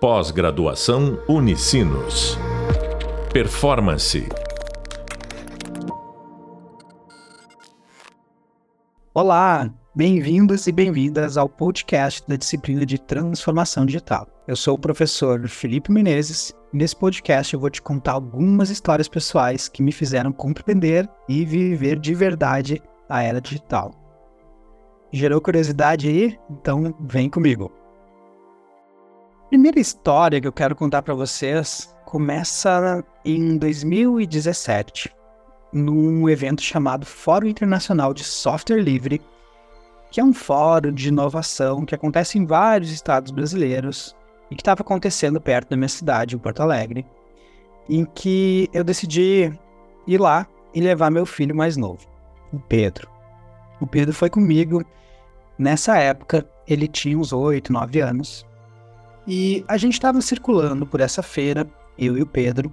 Pós-graduação Unicinos. Performance. Olá, bem-vindos e bem-vindas ao podcast da disciplina de Transformação Digital. Eu sou o professor Felipe Menezes e nesse podcast eu vou te contar algumas histórias pessoais que me fizeram compreender e viver de verdade a era digital. Gerou curiosidade aí? Então vem comigo primeira história que eu quero contar para vocês começa em 2017, num evento chamado Fórum Internacional de Software Livre, que é um fórum de inovação que acontece em vários estados brasileiros e que estava acontecendo perto da minha cidade, em Porto Alegre, em que eu decidi ir lá e levar meu filho mais novo, o Pedro. O Pedro foi comigo. Nessa época, ele tinha uns 8, 9 anos. E a gente estava circulando por essa feira, eu e o Pedro,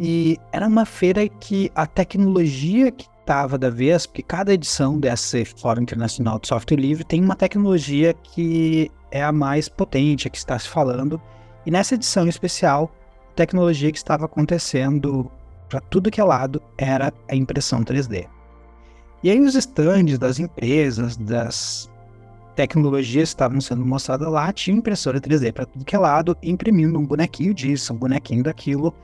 e era uma feira que a tecnologia que estava da vez, porque cada edição dessa Fórum Internacional de Software Livre tem uma tecnologia que é a mais potente, a que está se falando, e nessa edição especial, a tecnologia que estava acontecendo para tudo que é lado era a impressão 3D. E aí os estandes das empresas, das tecnologias estavam sendo mostradas lá, tinha impressora 3D para tudo que é lado, imprimindo um bonequinho disso, um bonequinho daquilo.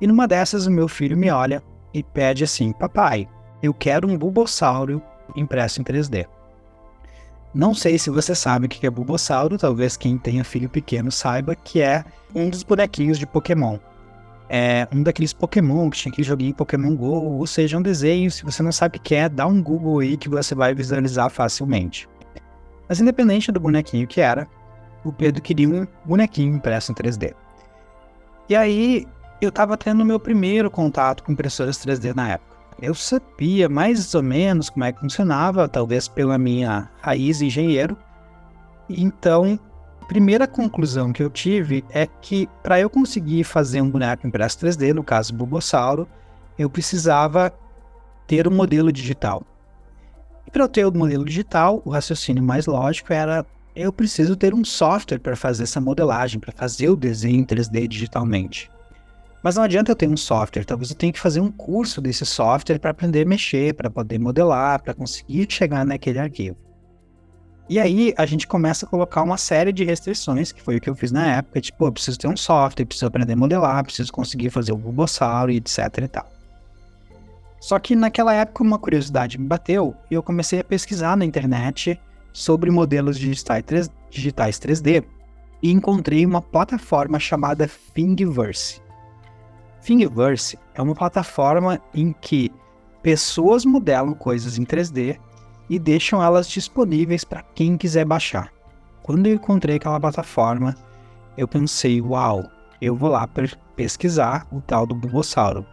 E numa dessas, o meu filho me olha e pede assim: Papai, eu quero um Bulbosauro impresso em 3D. Não sei se você sabe o que é Bulbosauro, talvez quem tenha filho pequeno saiba que é um dos bonequinhos de Pokémon. É um daqueles Pokémon que tinha aquele joguinho Pokémon GO, ou seja, um desenho. Se você não sabe o que é, dá um Google aí que você vai visualizar facilmente. Mas independente do bonequinho que era, o Pedro queria um bonequinho impresso em 3D. E aí eu estava tendo meu primeiro contato com impressoras 3D na época. Eu sabia mais ou menos como é que funcionava, talvez pela minha raiz engenheiro. Então, a primeira conclusão que eu tive é que para eu conseguir fazer um boneco impresso 3D, no caso Bulbosauro, eu precisava ter um modelo digital. Para eu ter o modelo digital, o raciocínio mais lógico era eu preciso ter um software para fazer essa modelagem, para fazer o desenho em 3D digitalmente. Mas não adianta eu ter um software, talvez eu tenha que fazer um curso desse software para aprender a mexer, para poder modelar, para conseguir chegar naquele arquivo. E aí a gente começa a colocar uma série de restrições, que foi o que eu fiz na época, tipo, eu preciso ter um software, preciso aprender a modelar, preciso conseguir fazer o Bulbosauro e etc e tal. Só que naquela época uma curiosidade me bateu e eu comecei a pesquisar na internet sobre modelos digitais, 3D e encontrei uma plataforma chamada Thingiverse. Thingiverse é uma plataforma em que pessoas modelam coisas em 3D e deixam elas disponíveis para quem quiser baixar. Quando eu encontrei aquela plataforma, eu pensei, uau, eu vou lá pesquisar o tal do Bulbosauro.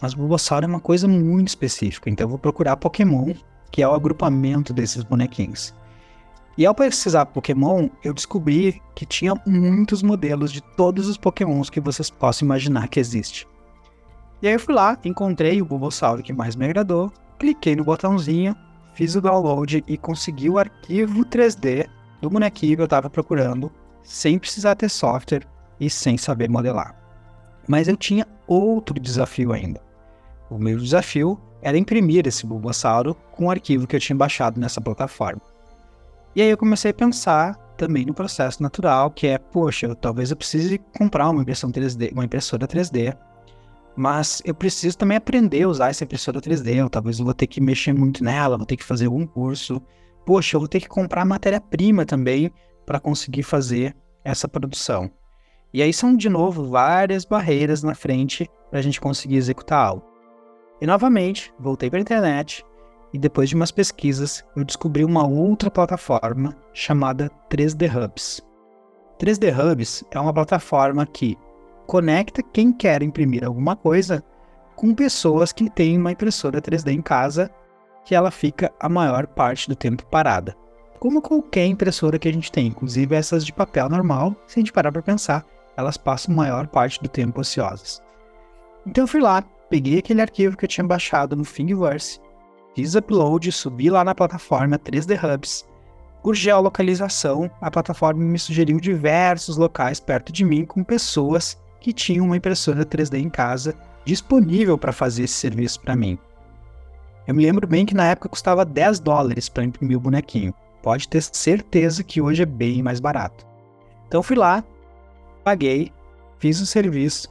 Mas Bulbasaur é uma coisa muito específica, então eu vou procurar Pokémon, que é o agrupamento desses bonequinhos. E ao pesquisar Pokémon, eu descobri que tinha muitos modelos de todos os Pokémons que vocês possam imaginar que existe. E aí eu fui lá, encontrei o Bulbasaur que mais me agradou, cliquei no botãozinho, fiz o download e consegui o arquivo 3D do bonequinho que eu estava procurando, sem precisar ter software e sem saber modelar. Mas eu tinha outro desafio ainda. O meu desafio era imprimir esse Bulbasauro com o arquivo que eu tinha baixado nessa plataforma. E aí eu comecei a pensar também no processo natural, que é, poxa, eu, talvez eu precise comprar uma impressão 3D, uma impressora 3D, mas eu preciso também aprender a usar essa impressora 3D, ou talvez eu vou ter que mexer muito nela, vou ter que fazer algum curso. Poxa, eu vou ter que comprar matéria-prima também para conseguir fazer essa produção. E aí são, de novo, várias barreiras na frente para a gente conseguir executar algo. E novamente, voltei para a internet e depois de umas pesquisas, eu descobri uma outra plataforma chamada 3D Hubs. 3D Hubs é uma plataforma que conecta quem quer imprimir alguma coisa com pessoas que têm uma impressora 3D em casa que ela fica a maior parte do tempo parada. Como qualquer impressora que a gente tem, inclusive essas de papel normal, se a gente parar para pensar, elas passam a maior parte do tempo ociosas. Então eu fui lá, peguei aquele arquivo que eu tinha baixado no Thingiverse, fiz upload, subi lá na plataforma 3D Hubs por geolocalização, a plataforma me sugeriu diversos locais perto de mim com pessoas que tinham uma impressora 3D em casa disponível para fazer esse serviço para mim. Eu me lembro bem que na época custava 10 dólares para imprimir o bonequinho. Pode ter certeza que hoje é bem mais barato. Então fui lá, paguei, fiz o serviço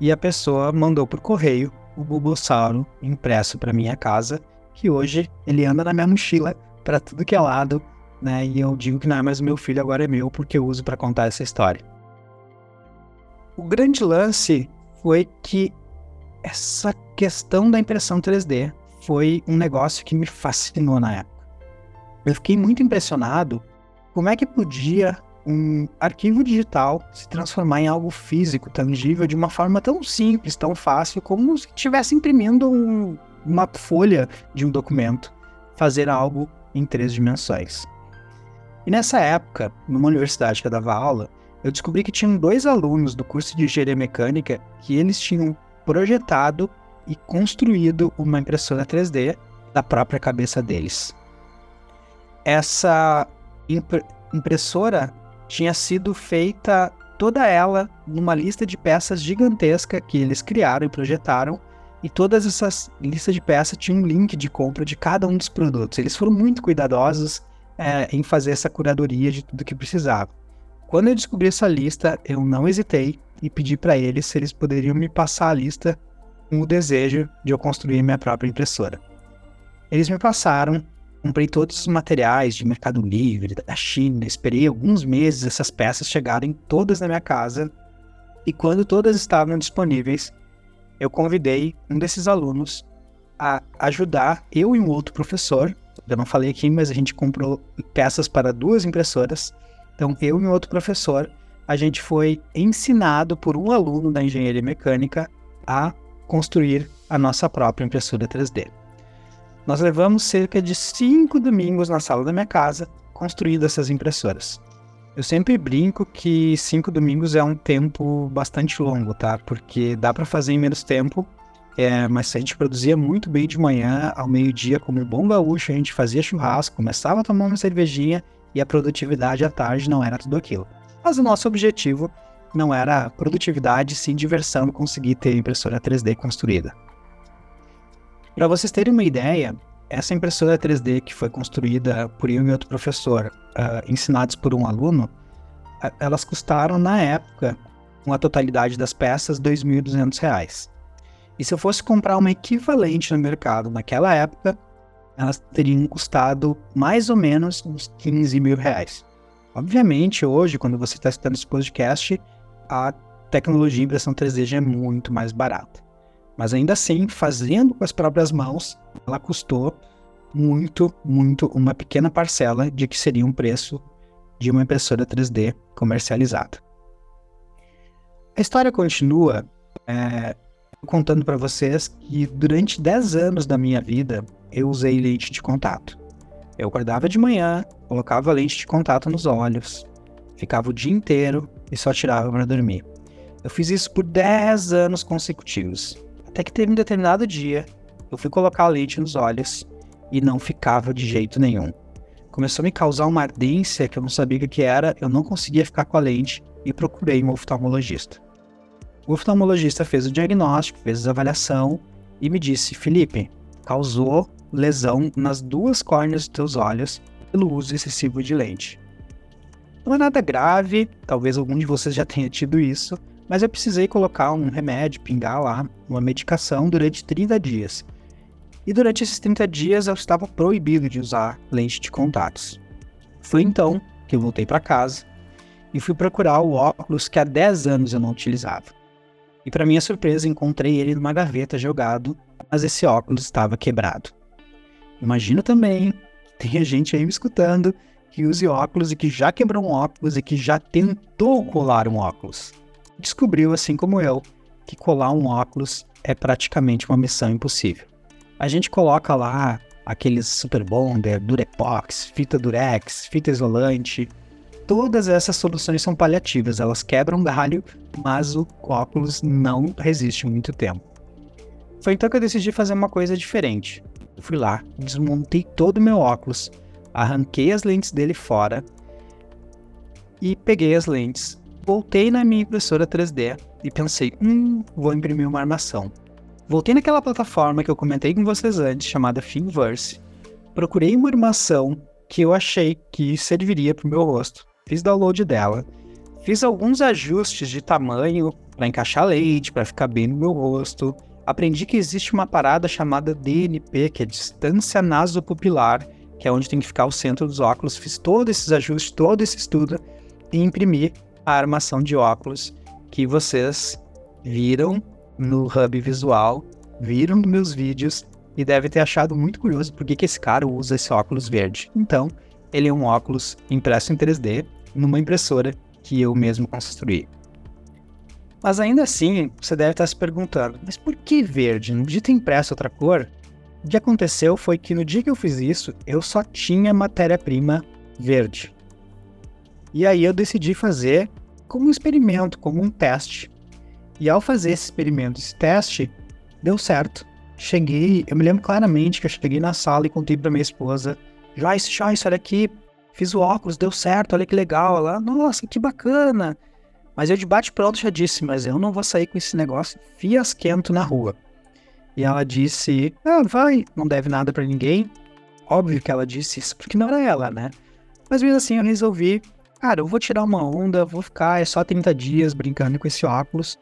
e a pessoa mandou por correio o Bulbosauro impresso para minha casa, que hoje ele anda na minha mochila para tudo que é lado, né? E eu digo que não é mais meu filho, agora é meu, porque eu uso para contar essa história. O grande lance foi que essa questão da impressão 3D foi um negócio que me fascinou na época. Eu fiquei muito impressionado como é que podia um arquivo digital se transformar em algo físico, tangível, de uma forma tão simples, tão fácil, como se estivesse imprimindo um, uma folha de um documento, fazer algo em três dimensões. E nessa época, numa universidade que eu dava aula, eu descobri que tinham dois alunos do curso de engenharia mecânica que eles tinham projetado e construído uma impressora 3D da própria cabeça deles. Essa imp impressora tinha sido feita toda ela numa lista de peças gigantesca que eles criaram e projetaram, e todas essas listas de peças tinham um link de compra de cada um dos produtos. Eles foram muito cuidadosos é, em fazer essa curadoria de tudo que precisava. Quando eu descobri essa lista, eu não hesitei e pedi para eles se eles poderiam me passar a lista com o desejo de eu construir minha própria impressora. Eles me passaram Comprei todos os materiais de Mercado Livre, da China, esperei alguns meses essas peças chegarem todas na minha casa. E quando todas estavam disponíveis, eu convidei um desses alunos a ajudar eu e um outro professor. Eu não falei aqui, mas a gente comprou peças para duas impressoras. Então, eu e um outro professor, a gente foi ensinado por um aluno da engenharia mecânica a construir a nossa própria impressora 3D. Nós levamos cerca de cinco domingos na sala da minha casa construindo essas impressoras. Eu sempre brinco que cinco domingos é um tempo bastante longo, tá? Porque dá para fazer em menos tempo, é, mas a gente produzia muito bem de manhã, ao meio-dia, como bom gaúcho, a gente fazia churrasco, começava a tomar uma cervejinha e a produtividade à tarde não era tudo aquilo. Mas o nosso objetivo não era produtividade, sim diversão, conseguir ter impressora 3D construída. Para vocês terem uma ideia, essa impressora 3D que foi construída por eu e outro professor, uh, ensinados por um aluno, uh, elas custaram na época, com a totalidade das peças, R$ 2.200. E se eu fosse comprar uma equivalente no mercado naquela época, elas teriam custado mais ou menos uns 15 mil reais. Obviamente, hoje, quando você está escutando esse podcast, a tecnologia de impressão 3D já é muito mais barata. Mas ainda assim, fazendo com as próprias mãos, ela custou muito, muito, uma pequena parcela de que seria um preço de uma impressora 3D comercializada. A história continua é, contando para vocês que durante 10 anos da minha vida eu usei lente de contato. Eu acordava de manhã, colocava lente de contato nos olhos, ficava o dia inteiro e só tirava para dormir. Eu fiz isso por 10 anos consecutivos. Até que teve um determinado dia, eu fui colocar a lente nos olhos e não ficava de jeito nenhum. Começou a me causar uma ardência que eu não sabia o que era, eu não conseguia ficar com a lente e procurei um oftalmologista. O oftalmologista fez o diagnóstico, fez a avaliação e me disse: Felipe, causou lesão nas duas córneas dos teus olhos pelo uso excessivo de lente. Não é nada grave, talvez algum de vocês já tenha tido isso, mas eu precisei colocar um remédio, pingar lá, uma medicação durante 30 dias. E durante esses 30 dias eu estava proibido de usar lente de contatos. Foi então que eu voltei para casa e fui procurar o óculos que há 10 anos eu não utilizava. E para minha surpresa encontrei ele numa gaveta jogado, mas esse óculos estava quebrado. Imagino também que tenha gente aí me escutando que use óculos e que já quebrou um óculos e que já tentou colar um óculos descobriu, assim como eu, que colar um óculos é praticamente uma missão impossível. A gente coloca lá aqueles Super Bonder, Durepox, fita Durex, fita isolante. Todas essas soluções são paliativas, elas quebram galho, mas o óculos não resiste muito tempo. Foi então que eu decidi fazer uma coisa diferente. Eu fui lá, desmontei todo o meu óculos, arranquei as lentes dele fora e peguei as lentes. Voltei na minha impressora 3D e pensei, hum, vou imprimir uma armação. Voltei naquela plataforma que eu comentei com vocês antes, chamada Finverse. Procurei uma armação que eu achei que serviria para o meu rosto. Fiz download dela. Fiz alguns ajustes de tamanho para encaixar leite, para ficar bem no meu rosto. Aprendi que existe uma parada chamada DNP, que é distância nasopupilar, que é onde tem que ficar o centro dos óculos. Fiz todos esses ajustes, todo esse estudo e imprimi a armação de óculos que vocês viram no hub visual, viram nos meus vídeos e deve ter achado muito curioso por que esse cara usa esse óculos verde. Então, ele é um óculos impresso em 3D numa impressora que eu mesmo construí. Mas ainda assim, você deve estar se perguntando, mas por que verde? Não podia ter impresso outra cor? O que aconteceu foi que no dia que eu fiz isso, eu só tinha matéria-prima verde. E aí eu decidi fazer como um experimento, como um teste. E ao fazer esse experimento, esse teste, deu certo. Cheguei, eu me lembro claramente que eu cheguei na sala e contei para minha esposa: Joyce, Joyce, olha aqui, fiz o óculos, deu certo, olha que legal. Ela, nossa, que bacana. Mas eu de bate-pronto já disse: Mas eu não vou sair com esse negócio fiasquento na rua. E ela disse: Ah, vai, não deve nada para ninguém. Óbvio que ela disse isso, porque não era ela, né? Mas mesmo assim eu resolvi: Cara, eu vou tirar uma onda, vou ficar é só 30 dias brincando com esse óculos.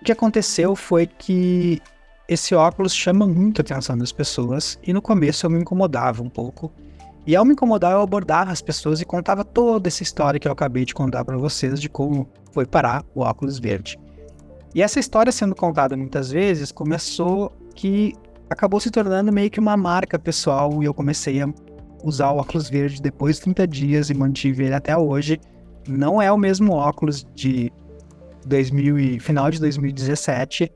O que aconteceu foi que esse óculos chama muito a atenção das pessoas e no começo eu me incomodava um pouco. E ao me incomodar, eu abordava as pessoas e contava toda essa história que eu acabei de contar para vocês de como foi parar o óculos verde. E essa história sendo contada muitas vezes começou que acabou se tornando meio que uma marca pessoal e eu comecei a usar o óculos verde depois de 30 dias e mantive ele até hoje. Não é o mesmo óculos de 2000 e, final de 2017,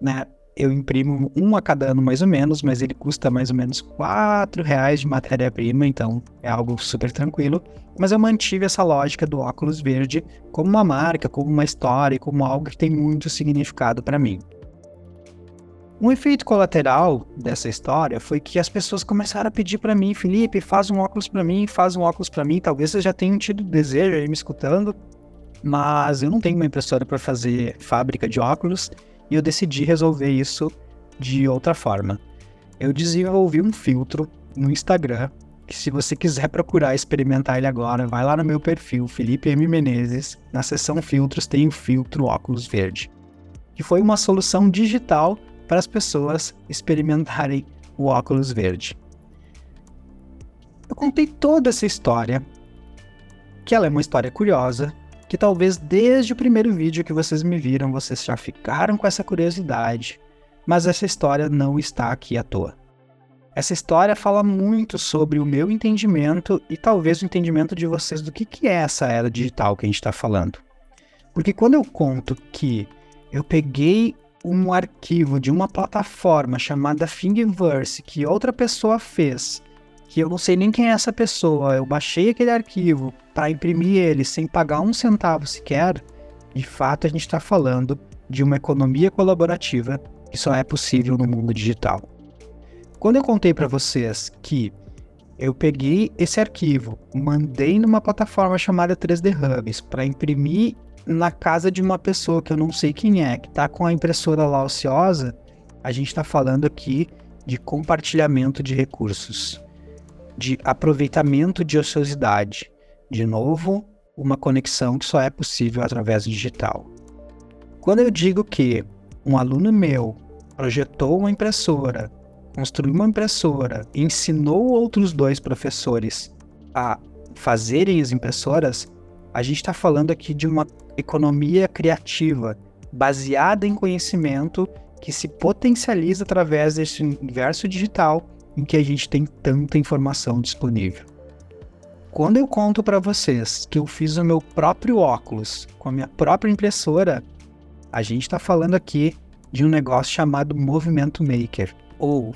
né? Eu imprimo um a cada ano mais ou menos, mas ele custa mais ou menos quatro reais de matéria-prima, então é algo super tranquilo. Mas eu mantive essa lógica do óculos verde como uma marca, como uma história, como algo que tem muito significado para mim. Um efeito colateral dessa história foi que as pessoas começaram a pedir para mim, Felipe, faz um óculos para mim, faz um óculos para mim. Talvez vocês já tenham tido desejo aí me escutando, mas eu não tenho uma impressora para fazer fábrica de óculos e eu decidi resolver isso de outra forma. Eu desenvolvi um filtro no Instagram que se você quiser procurar experimentar ele agora, vai lá no meu perfil, Felipe M. Menezes, na seção filtros tem o filtro óculos verde, que foi uma solução digital para as pessoas experimentarem o óculos verde. Eu contei toda essa história, que ela é uma história curiosa, que talvez desde o primeiro vídeo que vocês me viram, vocês já ficaram com essa curiosidade, mas essa história não está aqui à toa. Essa história fala muito sobre o meu entendimento e talvez o entendimento de vocês do que, que é essa era digital que a gente está falando. Porque quando eu conto que eu peguei um arquivo de uma plataforma chamada Thingiverse que outra pessoa fez que eu não sei nem quem é essa pessoa, eu baixei aquele arquivo para imprimir ele sem pagar um centavo sequer, de fato a gente está falando de uma economia colaborativa que só é possível no mundo digital. Quando eu contei para vocês que eu peguei esse arquivo, mandei numa plataforma chamada 3D Hubs para imprimir na casa de uma pessoa que eu não sei quem é, que está com a impressora lá ociosa, a gente está falando aqui de compartilhamento de recursos de aproveitamento de ociosidade. De novo, uma conexão que só é possível através do digital. Quando eu digo que um aluno meu projetou uma impressora, construiu uma impressora, ensinou outros dois professores a fazerem as impressoras, a gente está falando aqui de uma economia criativa baseada em conhecimento que se potencializa através desse universo digital em que a gente tem tanta informação disponível. Quando eu conto para vocês que eu fiz o meu próprio óculos com a minha própria impressora, a gente está falando aqui de um negócio chamado Movimento Maker, ou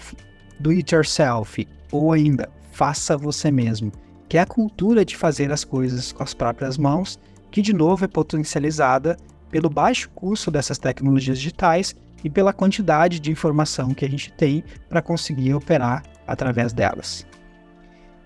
Do It Yourself, ou ainda Faça Você Mesmo, que é a cultura de fazer as coisas com as próprias mãos, que de novo é potencializada pelo baixo custo dessas tecnologias digitais e pela quantidade de informação que a gente tem para conseguir operar através delas.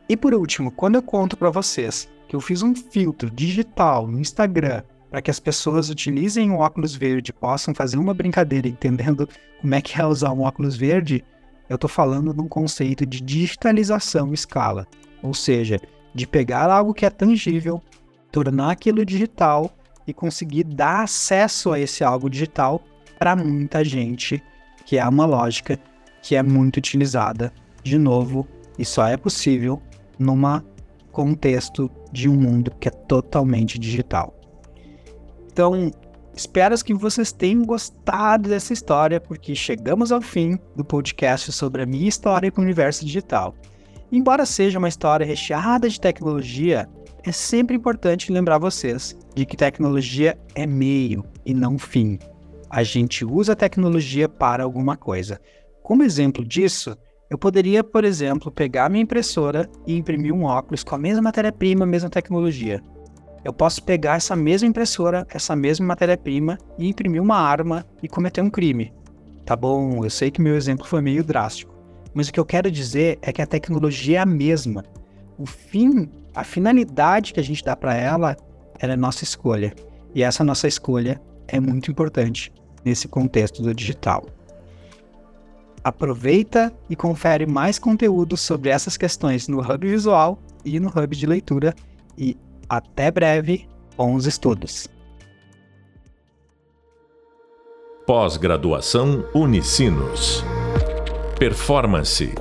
E por último, quando eu conto para vocês que eu fiz um filtro digital no Instagram para que as pessoas utilizem o óculos verde, possam fazer uma brincadeira entendendo como é que é usar um óculos verde, eu estou falando de um conceito de digitalização escala, ou seja, de pegar algo que é tangível, tornar aquilo digital e conseguir dar acesso a esse algo digital para muita gente, que é uma lógica que é muito utilizada, de novo, e só é possível numa contexto de um mundo que é totalmente digital. Então, espero que vocês tenham gostado dessa história, porque chegamos ao fim do podcast sobre a minha história com o universo digital. Embora seja uma história recheada de tecnologia, é sempre importante lembrar vocês de que tecnologia é meio e não fim. A gente usa a tecnologia para alguma coisa. Como exemplo disso, eu poderia, por exemplo, pegar minha impressora e imprimir um óculos com a mesma matéria-prima, mesma tecnologia eu posso pegar essa mesma impressora, essa mesma matéria-prima e imprimir uma arma e cometer um crime. Tá bom, eu sei que meu exemplo foi meio drástico, mas o que eu quero dizer é que a tecnologia é a mesma. O fim, a finalidade que a gente dá para ela, ela é nossa escolha. E essa nossa escolha é muito importante nesse contexto do digital. Aproveita e confere mais conteúdo sobre essas questões no Hub Visual e no Hub de Leitura e até breve, bons estudos. Pós-graduação Unicinos. Performance